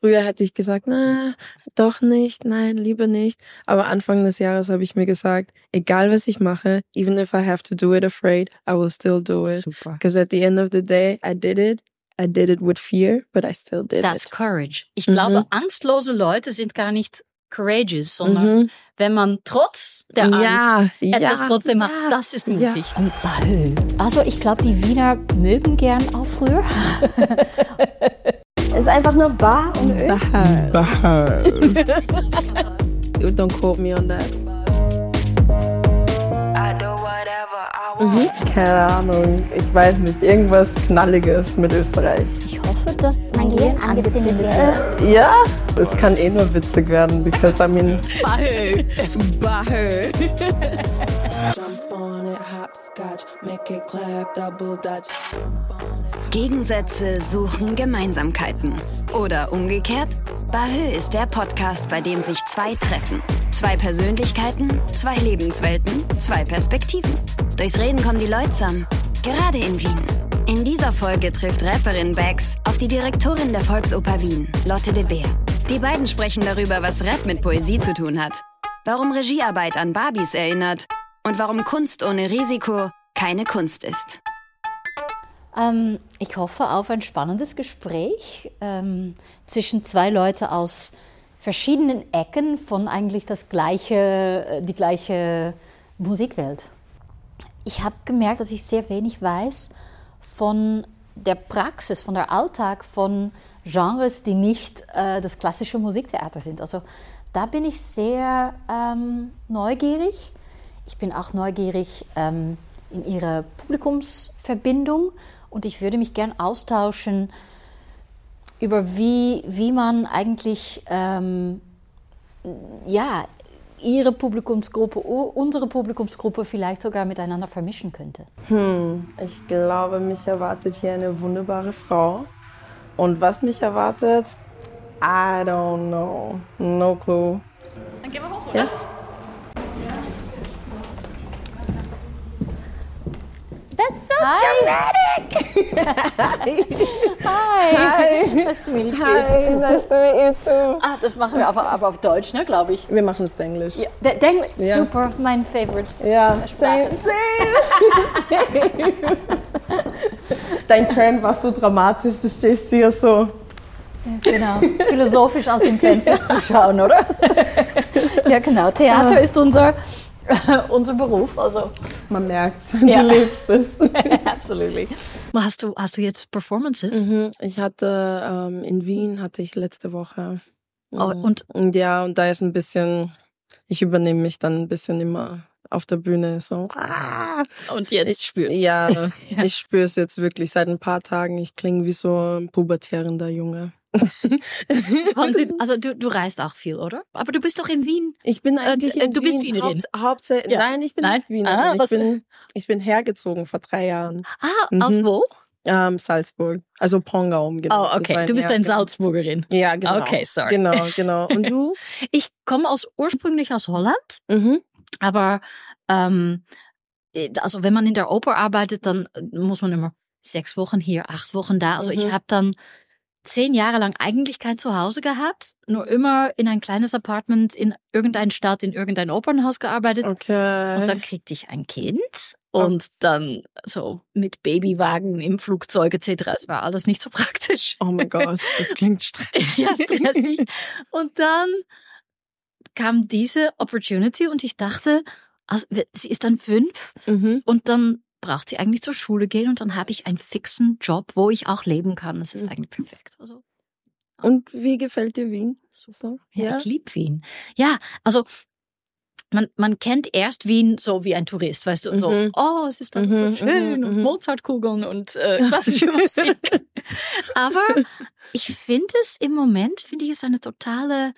Früher hätte ich gesagt, na, doch nicht, nein, lieber nicht. Aber Anfang des Jahres habe ich mir gesagt, egal was ich mache, even if I have to do it afraid, I will still do it. Super. Because at the end of the day, I did it. I did it with fear, but I still did That's it. courage. Ich Mhm. glaube, angstlose Leute sind gar nicht courageous, sondern Mhm. wenn man trotz der Angst Ja, etwas ja, trotzdem macht, ja, das ist ja. mutig. Bahö. Also ich glaube, die Wiener mögen gern auch früher. Es ist einfach nur bar und Öl. Don't quote me on that. Mhm. Keine Ahnung, ich weiß nicht, irgendwas Knalliges mit Österreich. Ich hoffe, dass Mein Gehirn angezündet wird. Ja, es kann eh nur witzig werden, because I mean, Bahö. Bahö. Gegensätze suchen Gemeinsamkeiten. Oder umgekehrt, Bahö ist der Podcast, bei dem sich zwei treffen. Zwei Persönlichkeiten, zwei Lebenswelten, zwei Perspektiven. Durchs Reden kommen die Leute zusammen. Gerade in Wien. In dieser Folge trifft Rapperin Bax auf die Direktorin der Volksoper Wien, Lotte de Beer. Die beiden sprechen darüber, was Rap mit Poesie zu tun hat. Warum Regiearbeit an Barbies erinnert. Und warum Kunst ohne Risiko keine Kunst ist. Ähm, ich hoffe auf ein spannendes Gespräch ähm, zwischen zwei Leuten aus verschiedenen Ecken von eigentlich das gleiche, äh, die gleiche Musikwelt. Ich habe gemerkt, dass ich sehr wenig weiß von der Praxis, von der Alltag von Genres, die nicht äh, das klassische Musiktheater sind. Also da bin ich sehr ähm, neugierig. Ich bin auch neugierig ähm, in ihre Publikumsverbindung und ich würde mich gern austauschen über wie, wie man eigentlich ähm, ja, ihre Publikumsgruppe, unsere Publikumsgruppe vielleicht sogar miteinander vermischen könnte. Ich glaube, mich erwartet hier eine wunderbare Frau. Und was mich erwartet, I don't know. No clue. Dann gehen wir hoch, Ja. oder? Hi! Hi! Hi. Nice to meet you. Hi, nice to meet you too. Ah, das machen wir aber, aber auf Deutsch, ne, glaube ich. Wir machen es Englisch. Ja, der, der Engl Ja. Super, mein Favorite. Ja, same, same, same. Dein Turn war so dramatisch, du stehst hier so. Genau, philosophisch aus dem Fenster zu schauen, oder? ja, genau. Theater ist unser, unser Beruf, also Man merkt, Ja. du lebst es. absolutely. Hast du, hast du jetzt Performances? Mhm. Ich hatte ähm, in Wien hatte ich letzte Woche. Oh, und Und ja, und da ist ein bisschen, ich übernehme mich dann ein bisschen immer auf der Bühne so. Ah. Und jetzt Ich spürst Ja, Ja. ich spüre es jetzt wirklich seit ein paar Tagen. Ich klinge wie so ein pubertierender Junge. Also du, du reist auch viel, oder? Aber du bist doch in Wien. Ich bin eigentlich äh, in du bist Wien, Wienerin. Haupt, Hauptsächlich, Ja. nein, ich bin Nein? nicht Wienerin. Ah, ich, bin, ich bin hergezogen vor drei Jahren. Ah, Mhm. aus wo? Ähm, Salzburg, also Pongau, um genau Oh, zu okay. sein. Du bist ja, eine genau. Salzburgerin. Ja, genau. Okay, sorry. Genau, genau. Und du? Ich komme aus ursprünglich aus Holland, mhm. aber ähm, also wenn man in der Oper arbeitet, dann muss man immer sechs Wochen hier, acht Wochen da. Also ich Mhm. habe dann zehn Jahre lang eigentlich kein Zuhause gehabt, nur immer in ein kleines Apartment in irgendeiner Stadt, in irgendein Opernhaus gearbeitet. Okay. Und dann kriegte ich ein Kind und dann so mit Babywagen im Flugzeug etc. Es war alles nicht so praktisch. oh mein Gott, das klingt stressig. ja, stressig. Und dann kam diese Opportunity und ich dachte, also, sie ist dann fünf Mhm. und dann braucht sie eigentlich zur Schule gehen und dann habe ich einen fixen Job, wo ich auch leben kann. Das ist Mhm. eigentlich perfekt. Also, Und wie gefällt dir Wien? So? ja, ich liebe Wien. Ja, also man, man kennt erst Wien so wie ein Tourist, weißt du, so, Mhm. oh, es ist alles Mhm, so schön mhm, und mhm. Mozartkugeln und äh, klassische Musik. Aber ich finde es im Moment, finde ich es eine totale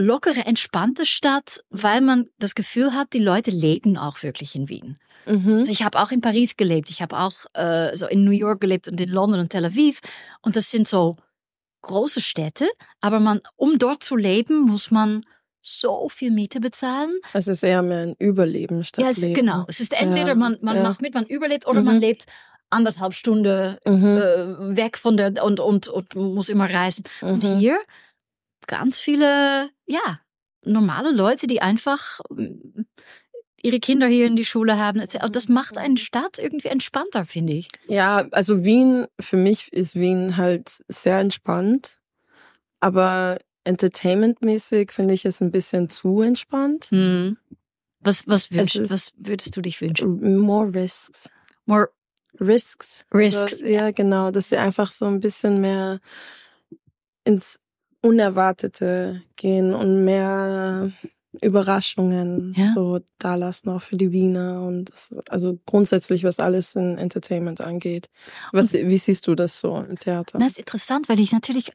lockere, entspannte Stadt, weil man das Gefühl hat, die Leute leben auch wirklich in Wien. Mhm. Also ich habe auch in Paris gelebt, ich habe auch äh, so in New York gelebt und in London und Tel Aviv. Und das sind so große Städte, aber man, um dort zu leben, muss man so viel Miete bezahlen. Es ist eher mehr ein Überleben statt Ja, es, Leben. genau. Es ist entweder Ja, man, man ja. macht mit, man überlebt oder Mhm. man lebt anderthalb Stunden Mhm. äh, weg von der und, und, und muss immer reisen. Und Mhm. hier ganz viele, ja, normale Leute, die einfach mm, ihre Kinder hier in die Schule haben. Und Das macht eine Stadt irgendwie entspannter, finde ich. Ja, also Wien, für mich ist Wien halt sehr entspannt. Aber entertainmentmäßig finde ich es ein bisschen zu entspannt. Hm. Was, was, ist- was würdest du dich wünschen? More risks. More Risks. risks. Also, ja, genau, dass sie einfach so ein bisschen mehr ins Unerwartete gehen und mehr Überraschungen Ja. so da lassen, auch für die Wiener und das, also grundsätzlich, was alles in Entertainment angeht. Was, wie siehst du das so im Theater? Das ist interessant, weil ich natürlich,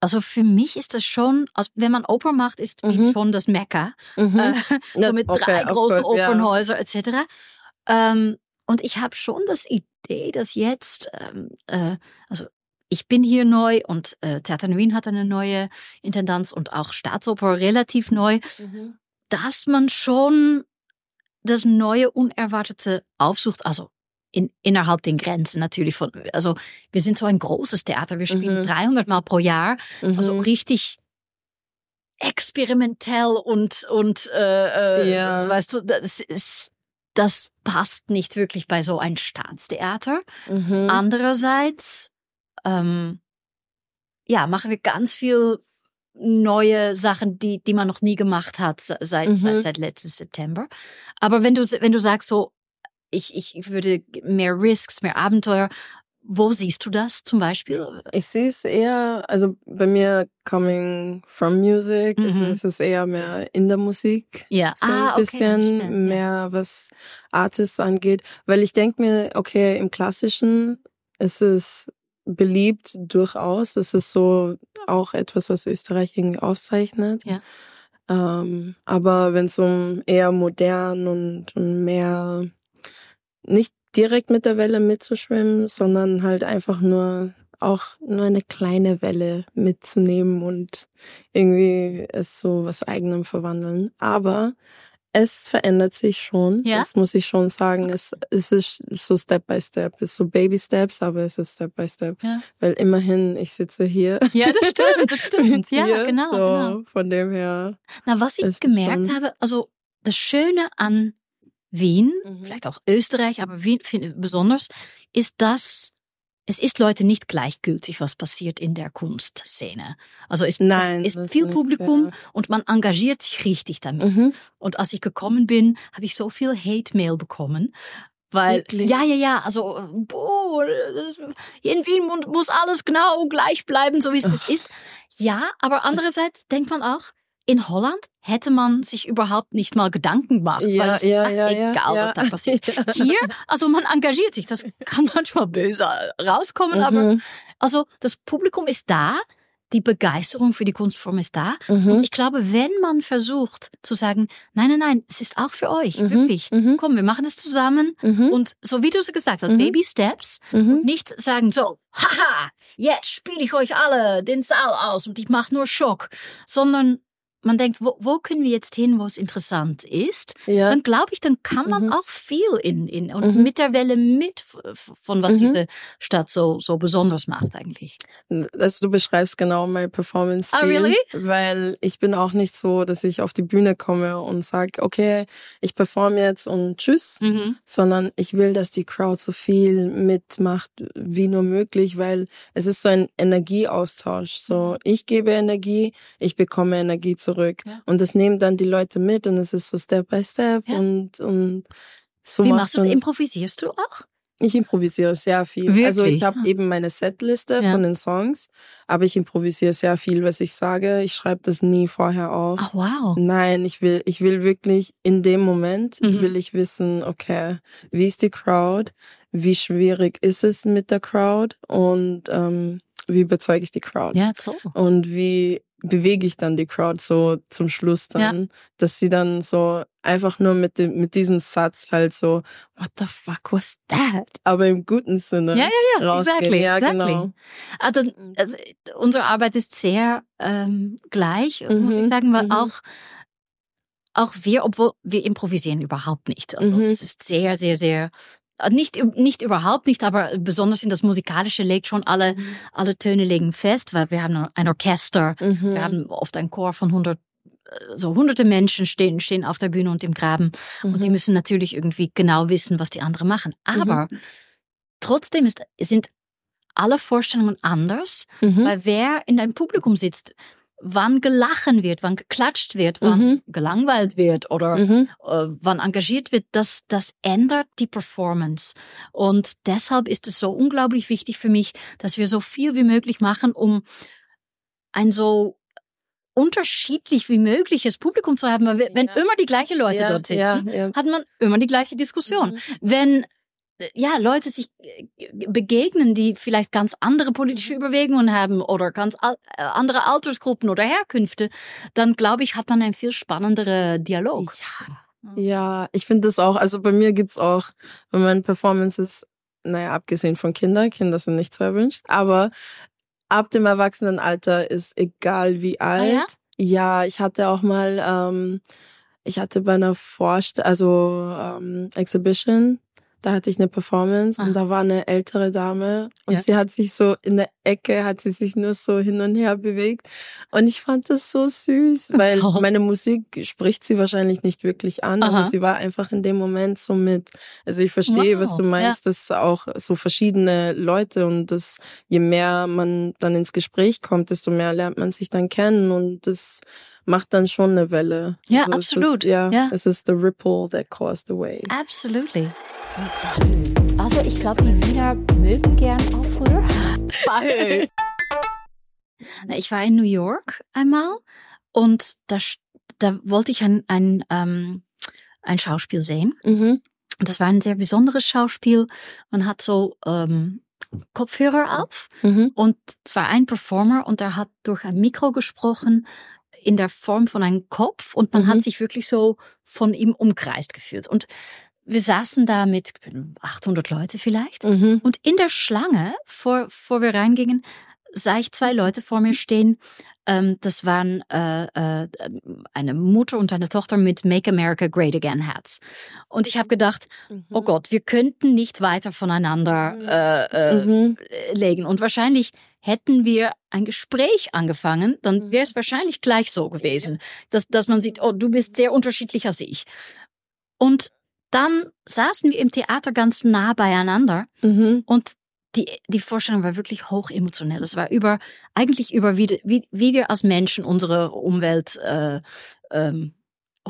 also für mich ist das schon, also wenn man Oper macht, ist Mhm. schon das Mekka. Mhm. Äh, so mit okay, drei großen course, ja. Opernhäusern etc. Ähm, und ich habe schon das Idee, dass jetzt, ähm, äh, also ich bin hier neu und äh, Theater in Wien hat eine neue Intendanz und auch Staatsoper relativ neu, Mhm. dass man schon das neue Unerwartete aufsucht, also in, innerhalb den Grenzen natürlich von, also wir sind so ein großes Theater, wir spielen Mhm. 300 Mal pro Jahr, also Mhm. richtig experimentell und und äh, äh, Ja. weißt du, das ist das passt nicht wirklich bei so ein Staatstheater. Mhm. Andererseits, ähm, ja, machen wir ganz viel neue Sachen, die die man noch nie gemacht hat se- seit Mhm. seit, seit letztes September. Aber wenn du wenn du sagst so, ich ich würde mehr Risks, mehr Abenteuer, wo siehst du das zum Beispiel? Ich sehe es eher, also bei mir coming from music, also Mhm. es ist eher mehr in der Musik. Ja, So ah, ein okay, bisschen ja. mehr, was Artists angeht. Weil ich denke mir, okay, im Klassischen ist es beliebt durchaus. Es ist so auch etwas, was Österreich irgendwie auszeichnet. Ja. Ähm, aber wenn es um eher modern und, und mehr nicht direkt mit der Welle mitzuschwimmen, sondern halt einfach nur auch nur eine kleine Welle mitzunehmen und irgendwie es so was eigenem verwandeln. Aber es verändert sich schon. Ja? Das muss ich schon sagen. Es, es ist so Step by Step. Es ist so Baby Steps, aber es ist Step by Step. Ja. Weil immerhin, ich sitze hier. Ja, das stimmt, das stimmt. ja, dir, genau, so, genau. Von dem her. Na, was ich gemerkt habe, also das Schöne an Wien, Mhm. vielleicht auch Österreich, aber Wien besonders, ist, dass es ist Leute nicht gleichgültig, was passiert in der Kunstszene. Also es, Nein, es ist viel nicht, Publikum ja. und man engagiert sich richtig damit. Mhm. Und als ich gekommen bin, habe ich so viel Hate-Mail bekommen. Weil, Wirklich? ja, ja, ja, also, boah, in Wien mu- muss alles genau gleich bleiben, so wie es es ist. Ja, aber andererseits denkt man auch, in Holland hätte man sich überhaupt nicht mal Gedanken gemacht, weil Ja, es ja, ach, ja, egal, was da passiert. Hier, also man engagiert sich, das kann manchmal böse rauskommen, aber Mhm. also das Publikum ist da, die Begeisterung für die Kunstform ist da. Mhm. Und ich glaube, wenn man versucht zu sagen, nein, nein, nein, es ist auch für euch, Mhm, wirklich. mhm. Komm, wir machen das zusammen. Mhm. Und so wie du es gesagt hast, Mhm. Baby Steps. Mhm. Nicht sagen so, haha, jetzt spiele ich euch alle den Saal aus und ich mache nur Schock. Sondern man denkt, wo, wo können wir jetzt hin, wo es interessant ist? Ja. Dann glaube ich, dann kann man Mhm. auch viel in, in und Mhm. mit der Welle mit von was Mhm. diese Stadt so, so besonders macht eigentlich. Also du beschreibst genau mein Performance Ah, really? weil ich bin auch nicht so, dass ich auf die Bühne komme und sag, okay, ich performe jetzt und tschüss, Mhm. sondern ich will, dass die Crowd so viel mitmacht wie nur möglich, weil es ist so ein Energieaustausch. So, ich gebe Energie, ich bekomme Energie zurück Ja. und das nehmen dann die Leute mit und es ist so Step by Step Ja. und und so Wie machst du, man- improvisierst du auch? Ich improvisiere sehr viel. Wirklich? Also ich habe eben meine Setliste Ja. von den Songs, aber ich improvisiere sehr viel, was ich sage. Ich schreibe das nie vorher auf. Ach, wow. Nein, ich will, ich will wirklich in dem Moment Mhm. will ich wissen, okay, wie ist die Crowd? Wie schwierig ist es mit der Crowd? Und ähm, wie überzeuge ich die Crowd? Ja, toll. Und wie bewege ich dann die Crowd so zum Schluss dann, dass sie dann so einfach nur mit dem mit diesem Satz halt so What the fuck was that? Aber im guten Sinne. Ja, ja, ja, rausgehen. exactly, Ja, exactly. genau. Dann, also, unsere Arbeit ist sehr ähm, gleich, muss Mhm, ich sagen, weil mhm. auch auch wir, obwohl wir improvisieren überhaupt nicht. Also Mhm. es ist sehr, sehr, sehr Nicht, nicht überhaupt nicht, aber besonders in das Musikalische legt schon alle, alle Töne legen fest, weil wir haben ein Orchester, Mhm. wir haben oft einen Chor von 100 so hunderte Menschen stehen, stehen auf der Bühne und im Graben und die Mhm. müssen natürlich irgendwie genau wissen, was die anderen machen. Aber trotzdem ist, sind alle Vorstellungen anders, Mhm. weil wer in deinem Publikum sitzt, wann gelachen wird, wann geklatscht wird, wann Mhm. gelangweilt wird oder Mhm. äh, wann engagiert wird, das, das ändert die Performance. Und deshalb ist es so unglaublich wichtig für mich, dass wir so viel wie möglich machen, um ein so unterschiedlich wie mögliches Publikum zu haben. Weil Wenn Ja. immer die gleichen Leute ja, dort sitzen, Ja, hat man immer die gleiche Diskussion. Wenn äh, ja, Leute sich äh, begegnen, die vielleicht ganz andere politische Überlegungen haben oder ganz äh, andere Altersgruppen oder Herkünfte, dann glaube ich, hat man einen viel spannenderen Dialog. Ja, ich finde das auch, also bei mir gibt's auch bei meinen Performances, naja, abgesehen von Kindern, Kinder sind nicht so erwünscht, aber ab dem Erwachsenenalter ist egal wie alt. ja? ja? ich hatte auch mal, ähm, ich hatte bei einer Vorst also ähm, Exhibition, da hatte ich eine Performance Ah. und da war eine ältere Dame und Ja. sie hat sich so in der Ecke, hat sie sich nur so hin und her bewegt und ich fand das so süß, weil Toll. meine Musik spricht sie wahrscheinlich nicht wirklich an, aber Aha. sie war einfach in dem Moment so mit. Also ich verstehe, Wow, was du meinst, dass auch so verschiedene Leute und das, je mehr man dann ins Gespräch kommt, desto mehr lernt man sich dann kennen und das macht dann schon eine Welle. Ja, Also absolut. Ist, ja, Ja. es ist the ripple that caused the wave. Absolutely. Also ich glaube, die Wiener mögen gern auch früher. Na, Ich war in New York einmal und da, da wollte ich ein, ein, ähm, ein Schauspiel sehen. Mhm. Und das war ein sehr besonderes Schauspiel. Man hat so ähm, Kopfhörer auf Mhm. und es war ein Performer und der hat durch ein Mikro gesprochen in der Form von einem Kopf und man Mhm. hat sich wirklich so von ihm umkreist gefühlt. Und wir saßen da mit 800 Leute vielleicht. Mhm. Und in der Schlange, vor, vor wir reingingen, sah ich zwei Leute vor mir stehen. Ähm, das waren äh, äh, eine Mutter und eine Tochter mit Make America Great Again Hats. Und ich habe gedacht, Mhm. oh Gott, wir könnten nicht weiter voneinander äh, äh, Mhm. legen. Und wahrscheinlich hätten wir ein Gespräch angefangen, dann Mhm. wäre es wahrscheinlich gleich so gewesen, dass, dass man sieht, oh, du bist sehr unterschiedlich als ich. Und dann saßen wir im Theater ganz nah beieinander Mhm. und die, die Vorstellung war wirklich hoch emotionell. Es war über, eigentlich über, wie, wie, wie wir als Menschen unsere Umwelt äh, ähm,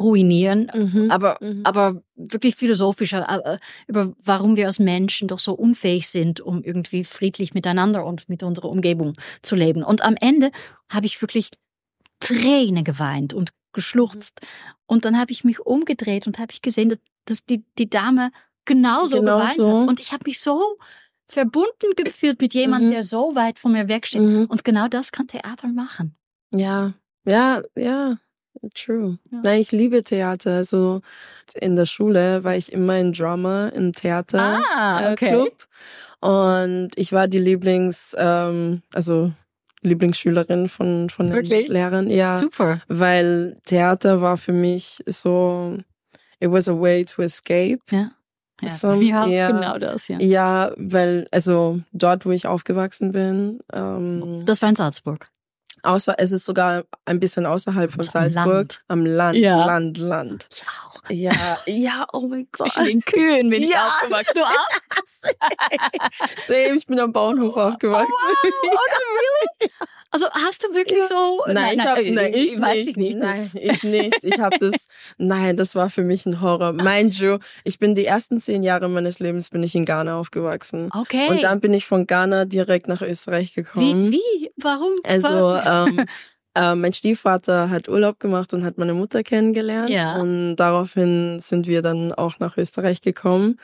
ruinieren. Mhm. Aber, Mhm. aber wirklich philosophischer, äh, über warum wir als Menschen doch so unfähig sind, um irgendwie friedlich miteinander und mit unserer Umgebung zu leben. Und am Ende habe ich wirklich Tränen geweint und geschluchzt. Und dann habe ich mich umgedreht und habe ich gesehen, dass, dass die, die Dame genauso Genau geweint so. hat. Und ich habe mich so verbunden gefühlt mit jemandem, Mhm. der so weit von mir wegsteht. Mhm. Und genau das kann Theater machen. Ja, ja, ja, true. Ja. Nein, ich liebe Theater. Also in der Schule war ich immer in Drama, im Theater. Ah, äh, Club. Und ich war die Lieblings, ähm, also Lieblingsschülerin von, von den? Lehrern. Ja, Super. weil Theater war für mich so, it was a way to escape. Ja. Ja, Some- wir haben ja. genau das, ja. Ja, weil, also dort, wo ich aufgewachsen bin, ähm, Das war in Salzburg. Außer, es ist sogar ein bisschen außerhalb von Also am Salzburg. Land. Am Land, Ja. Land, Land. Ich auch. Ja, ja, oh mein Gott. Zwischen den Kühen bin ich Ja, aufgewachsen. Du auch? Same, ich bin am Bauernhof aufgewachsen. Also hast du wirklich so... Nein, ich hab, äh, nein, ich weiß nicht. ich nicht. Nein, ich nicht. Ich habe das, nein, das war für mich ein Horror. Mind you, ich bin die ersten zehn Jahre meines Lebens bin ich in Ghana aufgewachsen. Okay. Und dann bin ich von Ghana direkt nach Österreich wie, gekommen. wie? Warum? Also, Warum? ähm, äh, mein Stiefvater hat Urlaub gemacht und hat meine Mutter kennengelernt. Ja. Und daraufhin sind wir dann auch nach Österreich gekommen.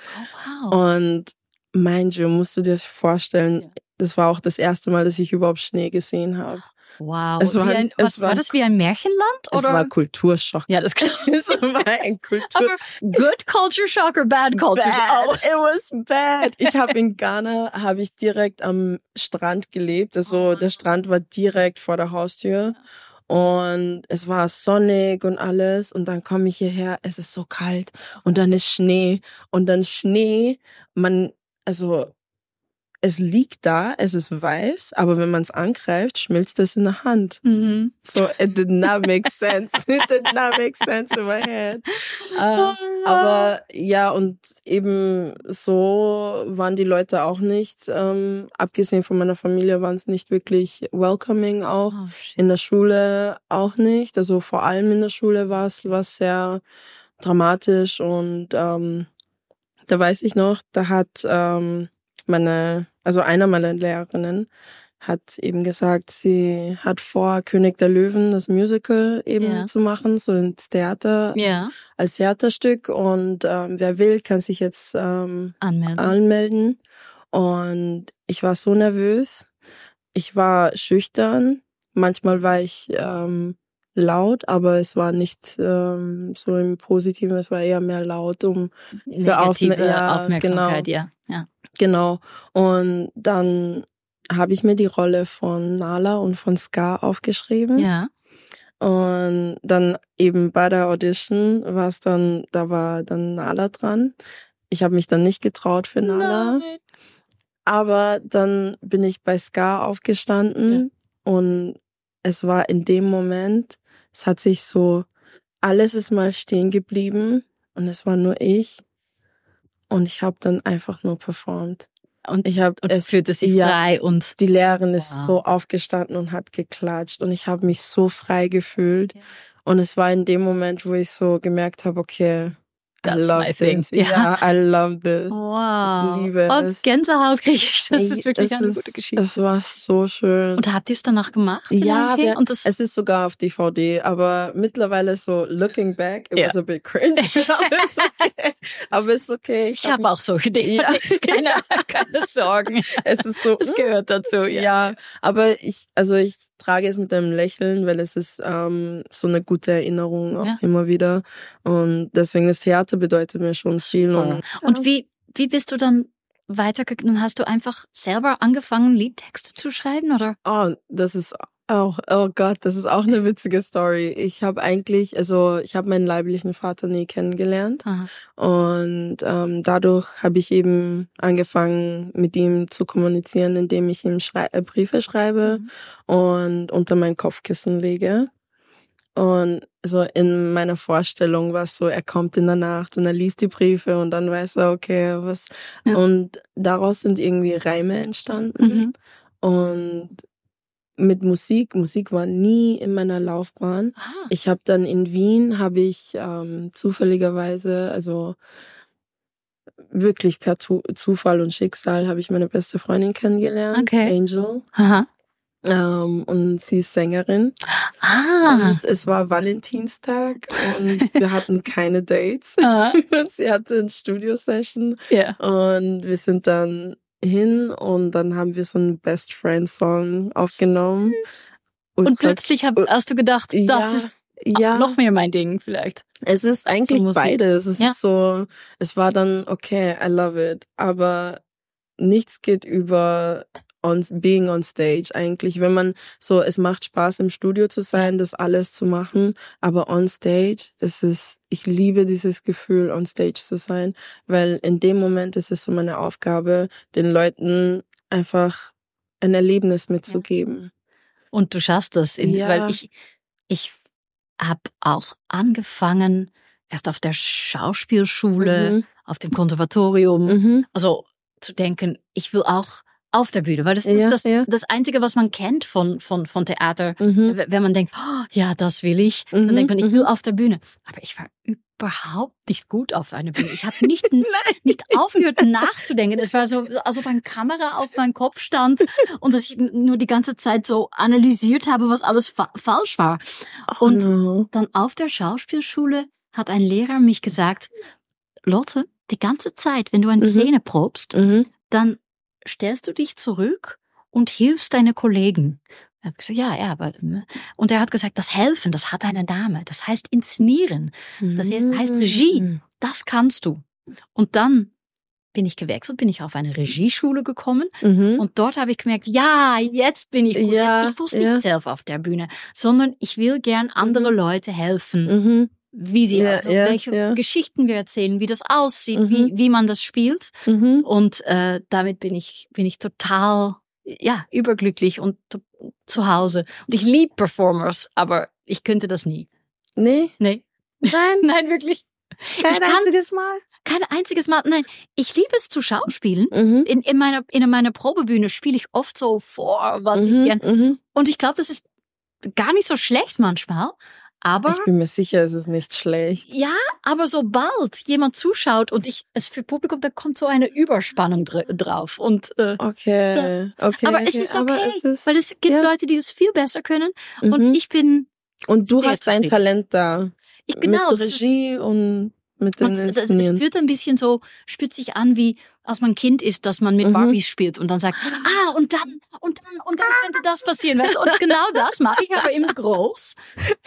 Oh, wow. Und mind you, musst du dir vorstellen, Ja. Das war auch das erste Mal, dass ich überhaupt Schnee gesehen habe. Wow. Es war ein- es was, war war das wie ein Märchenland? Es Oder? war Kulturschock. ja, das klar. es war ein Kultur. Aber good culture shock or bad culture shock? Bad. It was bad. Ich habe in Ghana habe ich direkt am Strand gelebt. Also Oh. der Strand war direkt vor der Haustür und es war sonnig und alles und dann komme ich hierher, es ist so kalt und dann ist Schnee und dann Schnee, man, also es liegt da, es ist weiß, aber wenn man es angreift, schmilzt es in der Hand. Mhm. So, it did not make sense. It did not make sense in my head. Uh, aber ja, und eben so waren die Leute auch nicht, ähm, abgesehen von meiner Familie, waren es nicht wirklich welcoming auch. Oh, in der Schule auch nicht. Also vor allem in der Schule war es was sehr dramatisch und ähm, da weiß ich noch, da hat ähm, meine, also einer meiner Lehrerinnen hat eben gesagt, sie hat vor, König der Löwen, das Musical eben Ja. zu machen, so ins Theater, Ja, als Theaterstück. Und ähm, wer will, kann sich jetzt ähm, anmelden. anmelden. Und ich war so nervös. Ich war schüchtern. Manchmal war ich ähm, laut, aber es war nicht ähm, so im Positiven, es war eher mehr laut, um Negative Aufmer- ja, Aufmerksamkeit, ja. Ja. Genau. Und dann habe ich mir die Rolle von Nala und von Ska aufgeschrieben. Ja. Und dann eben bei der Audition war es dann, da war dann Nala dran. Ich habe mich dann nicht getraut für Nala. Nein. Aber dann bin ich bei Ska aufgestanden und es war in dem Moment, es hat sich so, alles ist mal stehen geblieben und es war nur ich und ich habe dann einfach nur performt. Und, Ich habe es fühlte sich ja, frei und die Lehrerin ist Wow. so aufgestanden und hat geklatscht und ich habe mich so frei gefühlt Ja. und es war in dem Moment, wo ich so gemerkt habe, okay, I That's love my thing. this. Ja, I love this. wow. Ich liebe und es. Gänsehaut kriege ich. Das Ey, ist wirklich eine ist- gute Geschichte. Es war so schön. Und habt ihr es danach gemacht? Ja, wir, und das, es ist sogar auf DVD, aber mittlerweile so looking back, it Ja. was a bit cringe. aber ist okay. Aber ist okay. ich habe auch solche Dinge. Ja. keine, keine Sorgen. Es ist so. Es gehört dazu, ja. ja. aber ich, also ich trage es mit einem Lächeln, weil es ist ähm, so eine gute Erinnerung auch Ja. immer wieder. Und deswegen das Theater bedeutet mir schon viel. Und, Und wie, wie bist du dann weitergegangen? Hast du einfach selber angefangen, Liedtexte zu schreiben? Oder? Oh, das ist auch, oh Gott, das ist auch eine witzige Story. Ich habe eigentlich, also ich habe meinen leiblichen Vater nie kennengelernt. Aha. Und ähm, dadurch habe ich eben angefangen, mit ihm zu kommunizieren, indem ich ihm schrei äh, Briefe schreibe und unter mein Kopfkissen lege. Und so in meiner Vorstellung war es so, er kommt in der Nacht und er liest die Briefe und dann weiß er, okay, was. Ja. Und daraus sind irgendwie Reime entstanden. Mhm. Und mit Musik, Musik war nie in meiner Laufbahn. Ah, Ich habe dann in Wien, habe ich ähm, zufälligerweise, also wirklich per tu Zufall und Schicksal, habe ich meine beste Freundin kennengelernt, Okay. Angel. Aha. Ähm, und sie ist Sängerin. Ah. Und es war Valentinstag und wir hatten keine Dates. Ah. Und sie hatte eine Studio-Session Ja. und wir sind dann hin und dann haben wir so einen Best Friend Song aufgenommen. Und Ultra- plötzlich hab, hast du gedacht, das ja, ist ja. noch mehr mein Ding vielleicht. Es ist eigentlich Musik. beides. Es Ja. ist so, es war dann, okay, I love it. Aber nichts geht über on, being on stage eigentlich. Wenn man so, es macht Spaß im Studio zu sein, das alles zu machen, aber on stage, das ist, ich liebe dieses Gefühl, on stage zu sein, weil in dem Moment ist es so meine Aufgabe, den Leuten einfach ein Erlebnis mitzugeben. Und du schaffst das, in, Ja. weil ich, ich habe auch angefangen, erst auf der Schauspielschule, Mhm. auf dem Konservatorium, Mhm. also zu denken, ich will auch auf der Bühne, weil das Ja, ist das, ja. das Einzige, was man kennt von, von, von Theater. Mhm. Wenn man denkt, oh, ja, das will ich, Mhm, dann denkt man, ich mhm. will auf der Bühne. Aber ich war überhaupt nicht gut auf einer Bühne. Ich habe nicht, nicht aufgehört nachzudenken. Es war so, als ob eine Kamera auf meinem Kopf stand und dass ich nur die ganze Zeit so analysiert habe, was alles fa falsch war. Und no. dann auf der Schauspielschule hat ein Lehrer mich gesagt, Lotte, die ganze Zeit, wenn du eine Mhm. Szene probst, Mhm. dann stellst du dich zurück und hilfst deine Kollegen. Gesagt, ja, ja, aber und er hat gesagt, das Helfen, das hat eine Dame, das heißt inszenieren, das heißt, heißt Regie, das kannst du. Und dann bin ich gewechselt, bin ich auf eine Regieschule gekommen Mhm. und dort habe ich gemerkt, ja, jetzt bin ich gut. Ja, ich muss ja. nicht selber auf der Bühne, sondern ich will gern andere Leute helfen, Mhm. Wie sie, Ja, also ja, welche ja. Geschichten wir erzählen, wie das aussieht, Mhm. wie, wie man das spielt. Mhm. Und äh, damit bin ich, bin ich total, ja, überglücklich und zu Hause. Und ich liebe Performers, aber ich könnte das nie. Nee, Nee. nein, Nein, wirklich. kein kann- einziges Mal. Kein einziges Mal. Nein, ich liebe es zu schauspielen. Mhm. In, in, meiner, in meiner Probebühne spiele ich oft so vor, was ich Mhm. gern. Mhm. Und ich glaube, das ist gar nicht so schlecht manchmal. Aber Ich bin mir sicher, es ist nicht schlecht. ja, aber sobald jemand zuschaut und ich es für Publikum, da kommt so eine Überspannung dr drauf. Und äh, Okay, okay. aber es okay. ist Aber okay, es ist, weil es gibt ja. Leute, die es viel besser können. Mhm. Und ich bin, und du hast dein zufrieden. Talent da. ich genau. mit ist- Regie und mit den Und es, es fühlt ein bisschen so, sich an, wie als man Kind ist, dass man mit Mhm. Barbies spielt und dann sagt, ah, und dann, und dann, und dann könnte das passieren. weißt? Und genau das mache ich aber immer groß.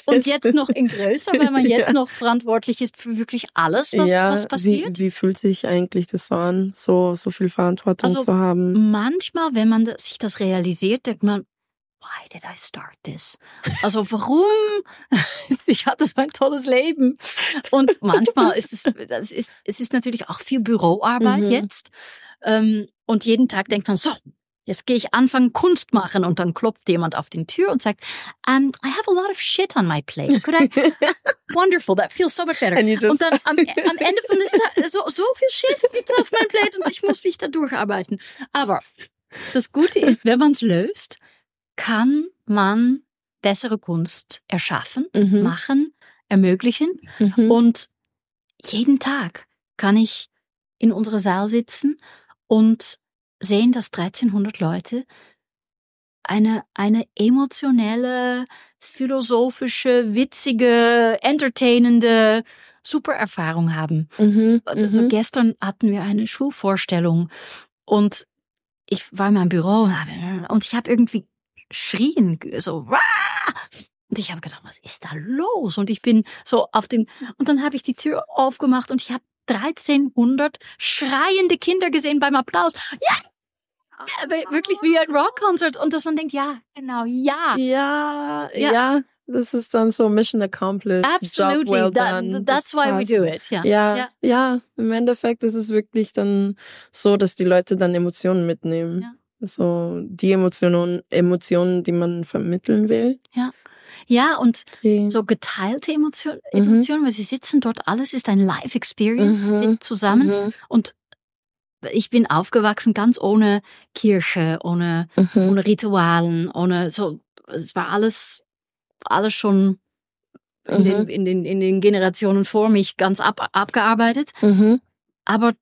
Und jetzt noch in größer, weil man jetzt Ja. noch verantwortlich ist für wirklich alles, was, ja, was passiert. Wie, wie fühlt sich eigentlich das so an, so, so viel Verantwortung Also, zu haben? Manchmal, wenn man sich das realisiert, denkt man, why did I start this? Also warum? Ich hatte so ein tolles Leben. Und manchmal ist es, das ist, es ist natürlich auch viel Büroarbeit Mhm. jetzt. Ähm, Und jeden Tag denkt man, so, jetzt gehe ich anfangen Kunst machen und dann klopft jemand auf die Tür und sagt, um, I have a lot of shit on my plate. Could I? Wonderful, that feels so much better. Und dann am, am Ende von das so, so viel Shit gibt's auf meinem Plate und ich muss mich da durcharbeiten. Aber das Gute ist, wenn man es löst, kann man bessere Kunst erschaffen, Mhm. machen, ermöglichen. Mhm. Und jeden Tag kann ich in unserer Saal sitzen und sehen, dass 1300 Leute eine, eine emotionelle, philosophische, witzige, entertainende, super Erfahrung haben. Mhm. Also Mhm. gestern hatten wir eine Schulvorstellung und ich war in meinem Büro und ich habe irgendwie schrien, so "Wah!" und ich habe gedacht, was ist da los? Und ich bin so auf dem und dann habe ich die Tür aufgemacht und ich habe 1300 schreiende Kinder gesehen beim Applaus. Ja, wirklich wie ein Rockkonzert und dass man denkt, ja, genau, ja. Ja, Ja. ja, das ist dann so Mission accomplished. Absolutely, Job well That- done. that's Das why we do it. Ja, Ja, ja. ja, im Endeffekt ist es wirklich dann so, dass die Leute dann Emotionen mitnehmen. Ja. So die Emotionen, Emotionen, die man vermitteln will. ja und Die, so geteilte Emotionen, Mhm. Emotionen, weil sie sitzen dort, alles ist ein Live-Experience, sie Mhm. sind zusammen Mhm. und ich bin aufgewachsen ganz ohne Kirche, ohne, Mhm. ohne Ritualen, ohne so, es war alles, alles schon in, den, Mhm. in, den, in den Generationen vor mich ganz ab, abgearbeitet, Mhm. aber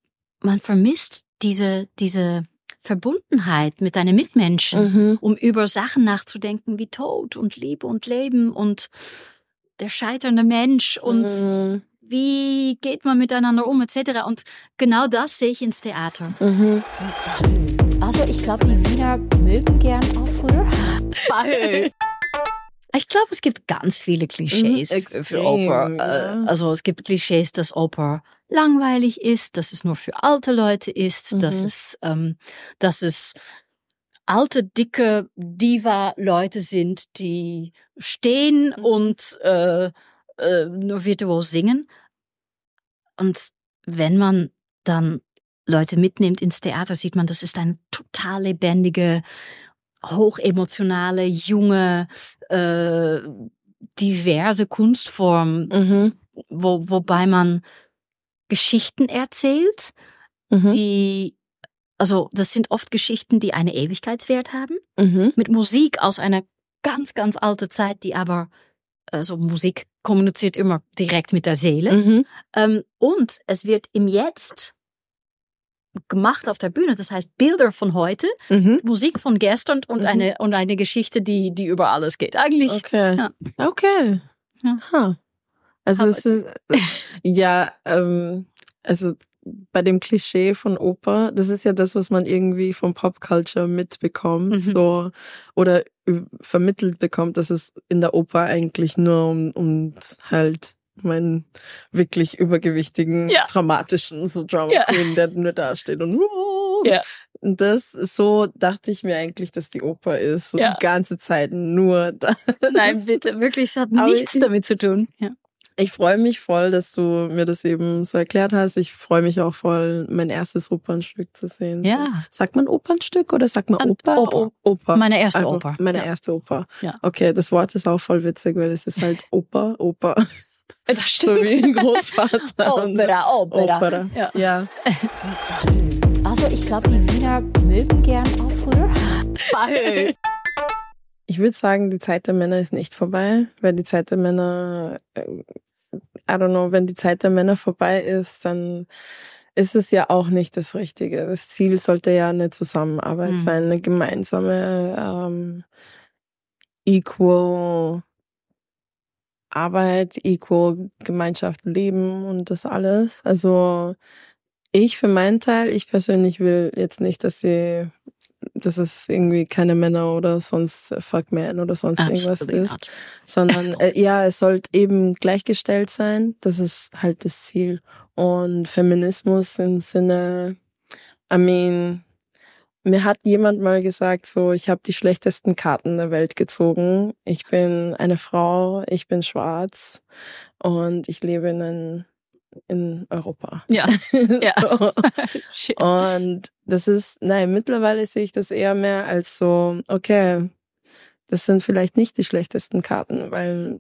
man vermisst diese, diese Verbundenheit mit deinen Mitmenschen Mhm. um über Sachen nachzudenken wie Tod und Liebe und Leben und der scheiternde Mensch und Mhm. wie geht man miteinander um etc. Und genau das sehe ich ins Theater. Mhm. Also ich glaube, die Wiener mögen gern Aufrühr. Ich glaube, es gibt ganz viele Klischees Mhm, für- Oper. ja. Äh, Also es gibt Klischees, dass Oper langweilig ist, dass es nur für alte Leute ist, dass Mhm. es, ähm, dass es alte, dicke Diva-Leute sind, die stehen Mhm. und äh, äh, nur virtuos singen. Und wenn man dann Leute mitnimmt ins Theater, sieht man, das ist eine total lebendige, hochemotionale, junge, äh, diverse Kunstform, Mhm. wo, wobei man Geschichten erzählt, Mhm. die, also das sind oft Geschichten, die eine Ewigkeitswert haben, Mhm. mit Musik aus einer ganz, ganz alten Zeit, die aber, also Musik kommuniziert immer direkt mit der Seele. Mhm. Ähm, und es wird im Jetzt gemacht auf der Bühne. Das heißt Bilder von heute, Mhm. Musik von gestern und Mhm. eine und eine Geschichte, die die über alles geht. Eigentlich. Okay. Ja. Okay. Ja. Ha. Also es ist, ja, ähm, also bei dem Klischee von Oper, das ist ja das, was man irgendwie vom Popculture mitbekommt, Mhm. so oder vermittelt bekommt, dass es in der Oper eigentlich nur um, um halt meinen wirklich übergewichtigen, Ja. dramatischen so Drama Ja. Queen, der nur da steht und Ja. und das so dachte ich mir eigentlich, dass die Oper ist, so Ja. die ganze Zeit nur da. Nein, bitte, wirklich, es hat Aber nichts ich- damit zu tun. Ja. Ich freue mich voll, dass du mir das eben so erklärt hast. Ich freue mich auch voll, mein erstes Opernstück zu sehen. Ja. Sagt man Opernstück oder sagt man An- Oper? Oper. Oper. Meine erste Einfach Oper. Meine ja. erste Oper. Ja. Okay, das Wort ist auch voll witzig, weil es ist halt Oper, Oper. Das So stimmt. wie ein Großvater. Opera, Opera. Opera. Ja. ja. Also ich glaube, die Wiener mögen gern Aufruhr. Bahö. Ich würde sagen, die Zeit der Männer ist nicht vorbei, weil die Zeit der Männer, äh, I don't know, wenn die Zeit der Männer vorbei ist, dann ist es ja auch nicht das Richtige. Das Ziel sollte ja eine Zusammenarbeit Mhm. sein, eine gemeinsame ähm, equal Arbeit, equal Gemeinschaft leben und das alles. Also ich für meinen Teil, ich persönlich will jetzt nicht, dass sie, dass es irgendwie keine Männer oder sonst Fuck Man oder sonst irgendwas Absolutely ist, not. sondern äh, ja, es sollte eben gleichgestellt sein. Das ist halt das Ziel. Und Feminismus im Sinne, I mean, mir hat jemand mal gesagt, so, ich habe die schlechtesten Karten der Welt gezogen. Ich bin eine Frau, ich bin schwarz und ich lebe in, ein, in Europa. Ja. Ja. so. Shit. Und das ist, nein, mittlerweile sehe ich das eher mehr als so, okay, das sind vielleicht nicht die schlechtesten Karten, weil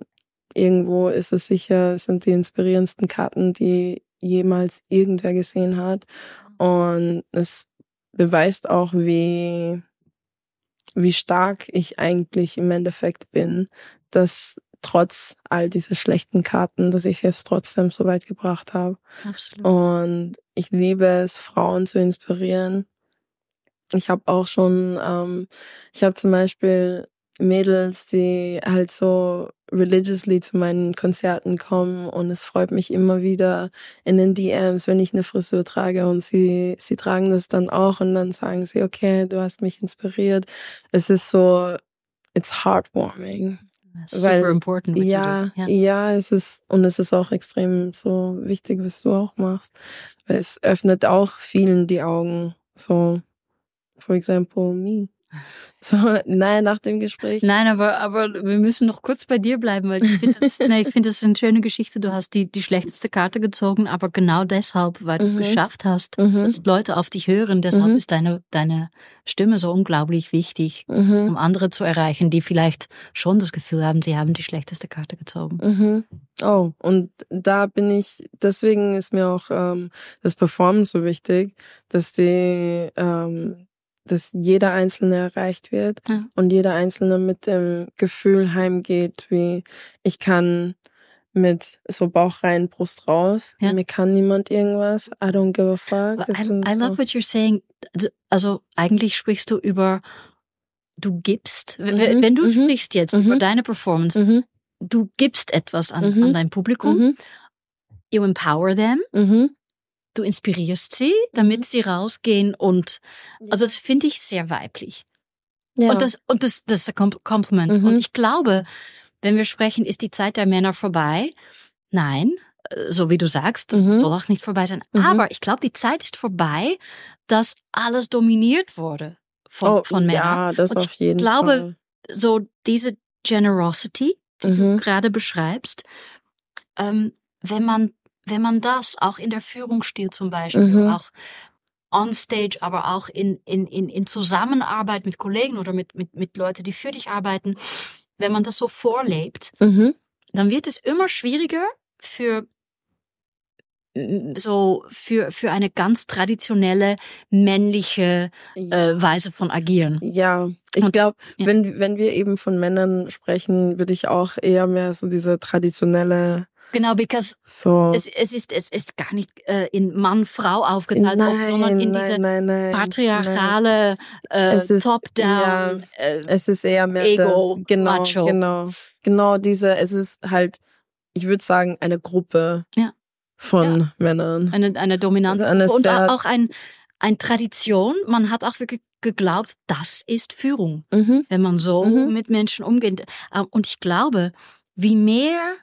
irgendwo ist es sicher, sind die inspirierendsten Karten, die jemals irgendwer gesehen hat. Und es beweist auch, wie, wie stark ich eigentlich im Endeffekt bin, dass trotz all dieser schlechten Karten, dass ich es jetzt trotzdem so weit gebracht habe. Absolut. Und ich liebe es, Frauen zu inspirieren. Ich habe auch schon, ähm, ich habe zum Beispiel Mädels, die halt so religiously zu meinen Konzerten kommen und es freut mich immer wieder in den DMs, wenn ich eine Frisur trage und sie, sie tragen das dann auch und dann sagen sie, okay, du hast mich inspiriert. Es ist so, it's heartwarming. Super weil- important. what you Ja, ja. ja, es ist, und es ist auch extrem so wichtig, was du auch machst. Weil es öffnet auch vielen die Augen. So, for example, me. So, nein, nach dem Gespräch. Nein, aber, aber wir müssen noch kurz bei dir bleiben, weil ich finde das, ich finde das eine schöne Geschichte. Du hast die, die schlechteste Karte gezogen, aber genau deshalb, weil du es Mhm. geschafft hast, Mhm. dass Leute auf dich hören. Deshalb Mhm. ist deine, deine Stimme so unglaublich wichtig, Mhm. um andere zu erreichen, die vielleicht schon das Gefühl haben, sie haben die schlechteste Karte gezogen. Mhm. Oh, und da bin ich, deswegen ist mir auch ähm, das Performen so wichtig, dass die, ähm, dass jeder Einzelne erreicht wird Ja. und jeder Einzelne mit dem Gefühl heimgeht, wie ich kann mit so Bauch rein, Brust raus. Ja. Mir kann niemand irgendwas. I don't give a fuck. I, I love so- what you're saying. Also- eigentlich sprichst du über, du gibst, wenn- Mhm, wenn du mhm, sprichst jetzt mhm. über deine Performance, Mhm, du gibst etwas an, Mhm. an dein Publikum, mhm, you empower them. Du inspirierst sie, damit sie rausgehen und, also das finde ich sehr weiblich. Ja. Und das, und das, das ist ein Kom- Kompliment. Mhm. Und ich glaube, wenn wir sprechen, ist die Zeit der Männer vorbei? Nein, äh, so wie du sagst, das Mhm. soll auch nicht vorbei sein. Mhm. Aber ich glaube, die Zeit ist vorbei, dass alles dominiert wurde von, oh, von Männern. Ja, das Und auf jeden glaube, So diese Generosity, die Mhm. du gerade beschreibst, ähm, wenn man wenn man das auch in der Führungsstil zum Beispiel, Mhm. auch on stage, aber auch in, in, in, in Zusammenarbeit mit Kollegen oder mit, mit, mit Leuten, die für dich arbeiten, wenn man das so vorlebt. Mhm. dann wird es immer schwieriger für so für für eine ganz traditionelle männliche äh, Weise von agieren. Ja, ich glaube, ja. wenn, wenn wir eben von Männern sprechen, würde ich auch eher mehr so diese traditionelle, Genau, because so. es, es ist es ist gar nicht äh, in Mann Frau aufgeteilt, oft, sondern in diese nein, nein, patriarchale äh, Top-down. ja, äh, Es ist eher mehr Ego, das, genau, Macho. genau, genau diese. Es ist halt, ich würde sagen, eine Gruppe Ja. von Männern. eine, eine dominante Eine und auch ein, ein Tradition. Man hat auch wirklich geglaubt, das ist Führung, Mhm. wenn man so Mhm. mit Menschen umgeht. Ähm, Und ich glaube, wie mehr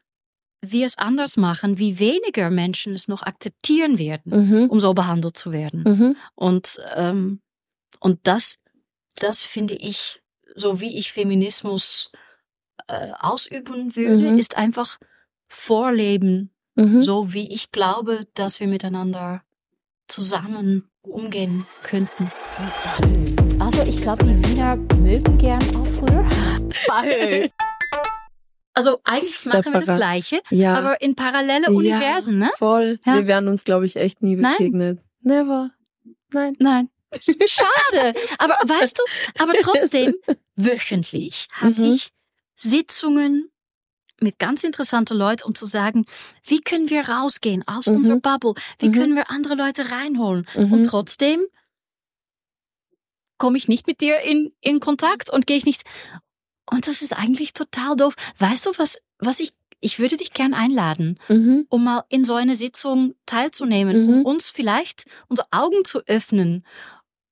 wir es anders machen, wie weniger Menschen es noch akzeptieren werden, Mhm. um so behandelt zu werden. Mhm. Und, ähm, und das, das finde ich, so wie ich Feminismus äh, ausüben würde, Mhm. ist einfach Vorleben, Mhm. so wie ich glaube, dass wir miteinander zusammen umgehen könnten. Also ich glaube, die Wiener mögen gern Aufrühr. Also eigentlich machen wir das Separat. Gleiche, Ja. aber in parallele Universen, ne? Voll. Ja. Wir wären uns, glaube ich, echt nie Nein. begegnet. Never. Nein. Nein. Schade. Aber weißt du, aber trotzdem, wöchentlich habe Mhm. ich Sitzungen mit ganz interessanten Leuten, um zu sagen, wie können wir rausgehen aus Mhm. unserer Bubble? Wie Mhm. können wir andere Leute reinholen? Mhm. Und trotzdem komme ich nicht mit dir in, in Kontakt und gehe ich nicht. Und das ist eigentlich total doof. Weißt du, was, was ich, ich würde dich gern einladen, Mhm. um mal in so eine Sitzung teilzunehmen, um Mhm. uns vielleicht unsere Augen zu öffnen,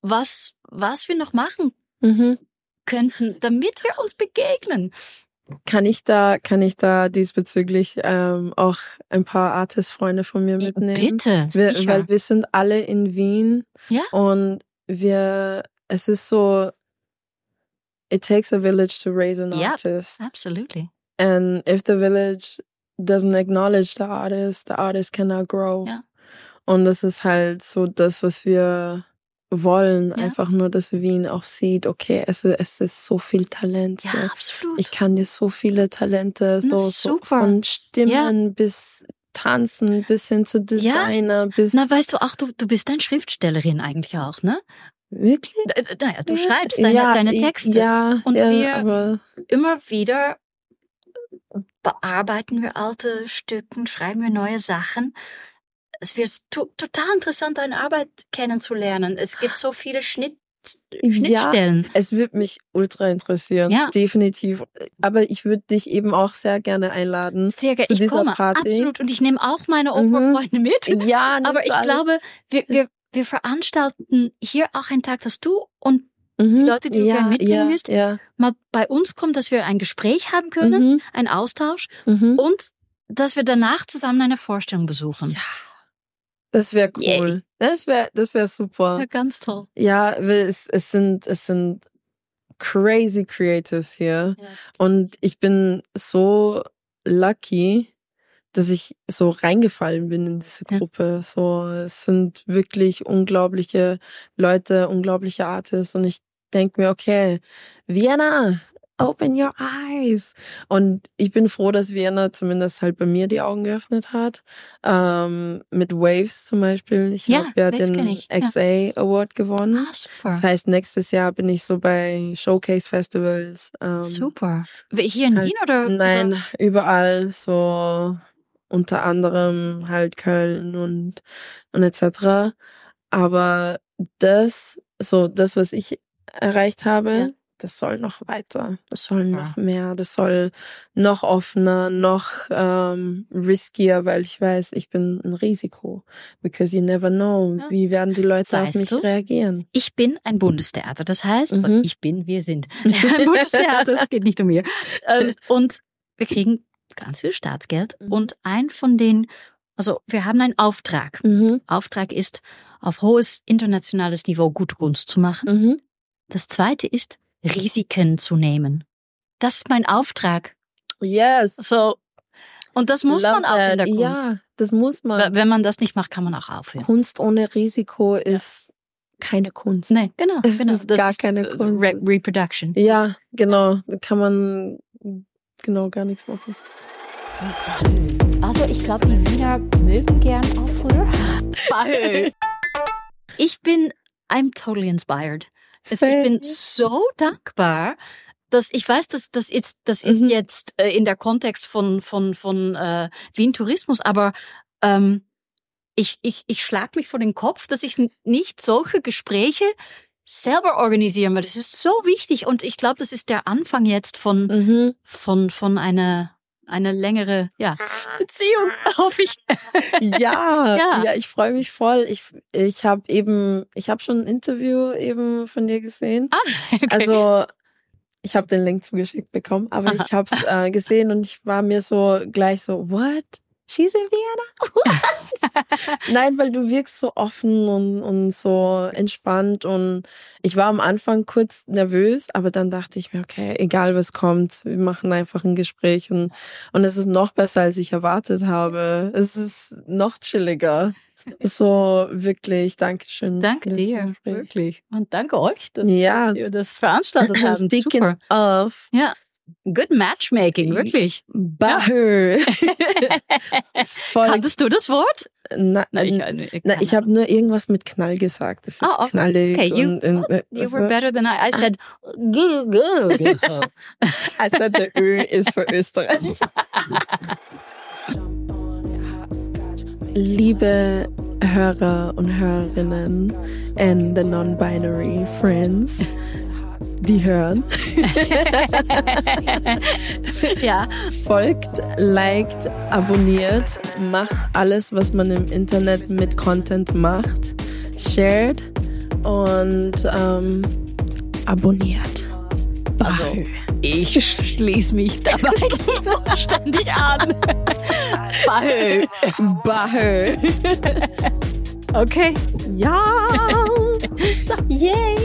was, was wir noch machen Mhm. könnten, damit wir uns begegnen. Kann ich da, kann ich da diesbezüglich ähm, auch ein paar Artist-Freunde von mir mitnehmen? Bitte, Wir, sicher. weil wir sind alle in Wien Ja. und wir, es ist so, it takes a village to raise an Ja. artist. Absolutely. And if the village doesn't acknowledge the artist, the artist cannot grow. Ja. Und das ist halt so das, was wir wollen. Ja. Einfach nur, dass Wien auch sieht, okay, es, ist- es ist so viel Talent. Ja, hier. absolut. Ich kann dir so viele Talente, so, so von Stimmen bis Tanzen, bis hin zu Designer, bis Na, weißt du, auch du, du bist eine Schriftstellerin eigentlich auch, ne? Wirklich. Äh, äh, Naja, du schreibst deine, ja, deine Texte. Ja, Und ja, wir- Immer wieder bearbeiten wir alte Stücken, schreiben wir neue Sachen. Es wird to total interessant, deine Arbeit kennenzulernen. Es gibt so viele Schnitt Schnittstellen. Es würde mich ultra interessieren, Ja. definitiv. Aber ich würde dich eben auch sehr gerne einladen. Sehr gerne. zu Ich dieser komme, Party. absolut. Und ich nehme auch meine Mhm. Operfreunde mit. Ja, Aber ich alle. glaube, wir, wir, wir veranstalten hier auch einen Tag, dass du und Mhm. die Leute, die du ja, gerne mitbringen ja, willst, ja. mal bei uns kommen, dass wir ein Gespräch haben können, Mhm. einen Austausch Mhm. und dass wir danach zusammen eine Vorstellung besuchen. Ja, das wäre cool. Yay. Das wäre, das wäre super. Ja, ganz toll. Ja, es, es sind, es sind crazy Creatives hier. Und ich bin so lucky, dass ich so reingefallen bin in diese Ja. Gruppe. So, es sind wirklich unglaubliche Leute, unglaubliche Artists. Und ich denke mir, okay, Vienna, open your eyes. Und ich bin froh, dass Vienna zumindest halt bei mir die Augen geöffnet hat. Ähm, mit Waves zum Beispiel. Ich Ja, habe ja Waves den ich, ja. XA Award gewonnen. Ah, super. Das heißt, nächstes Jahr bin ich so bei Showcase-Festivals. Ähm, super. Hier in halt- Wien oder? Nein, überall so unter anderem halt Köln und und etc. Aber das, so das, was ich erreicht habe, Ja. das soll noch weiter. Das soll Super. noch mehr. Das soll noch offener, noch ähm, riskier, weil ich weiß, ich bin ein Risiko. Because you never know, Ja. wie werden die Leute auf Weißt mich du? reagieren. Ich bin ein Bundestheater. Das heißt, Mhm. ich bin, wir sind ein Bundestheater. Es geht nicht um mir. Ähm, und wir kriegen ganz viel Staatsgeld. Mhm. Und ein von den, also wir haben einen Auftrag. Mhm. Auftrag ist, auf hohes internationales Niveau gute Kunst zu machen. Mhm. Das zweite ist, Risiken zu nehmen. Das ist mein Auftrag. Yes. So. Und das muss Love man auch in der. Kunst. Ja, das muss man. Wenn man das nicht macht, kann man auch aufhören. Kunst ohne Risiko ist keine Kunst. Nein, genau. Es genau. ist gar keine äh, Kunst. Re Reproduction. Ja, genau. Da kann man genau gar nichts machen. Also ich glaube, die Wiener mögen gern Aufrühr. Ich bin, I'm totally inspired. Also ich bin so dankbar, dass ich weiß, dass das ist, das ist Mhm. jetzt äh, in der Kontext von von von äh, Wien Tourismus, aber ähm, ich ich ich schlag mich vor den Kopf, dass ich nicht solche Gespräche selber organisieren, weil das ist so wichtig und ich glaube, das ist der Anfang jetzt von Mhm. von von einer eine längere ja Beziehung, hoffe ich. Ja, Ja. ja, ich freue mich voll. Ich ich habe eben ich habe schon ein Interview eben von dir gesehen. Ah, okay. Also ich habe den Link zugeschickt bekommen, aber ich habe es äh, gesehen und ich war mir so gleich so, what? She's in Vienna? Nein, weil du wirkst so offen und, und so entspannt und ich war am Anfang kurz nervös, aber dann dachte ich mir, okay, egal was kommt, wir machen einfach ein Gespräch und, und es ist noch besser, als ich erwartet habe. Es ist noch chilliger. So wirklich, Dankeschön. Danke dir, wirklich. Und danke euch, dass ja. ihr das veranstaltet habt. Speaking Super. of. Ja. Good Matchmaking, wirklich. Bahö. Kanntest du das Wort? Na, na, ich, ich, na, ich habe nur irgendwas mit Knall gesagt. Das ist oh, okay. knallig. Okay, you, und, und, you were better than I. I said, go, go. I said, der Ö ist für Österreich. Liebe Hörer und Hörerinnen and the non-binary friends, die hören. ja. Folgt, liked, abonniert, macht alles, was man im Internet mit Content macht. Shared und ähm, abonniert. Also, ich schließe mich dabei ständig an. Bahö. Bahö. Okay. Ja. yay.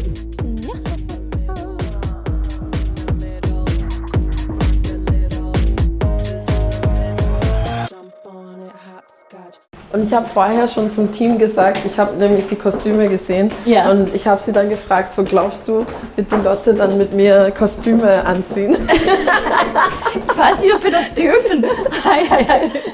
Und ich habe vorher schon zum Team gesagt, ich habe nämlich die Kostüme gesehen ja. und ich habe sie dann gefragt, so glaubst du, wird die Lotte dann mit mir Kostüme anziehen? ich weiß nicht, ob wir das dürfen.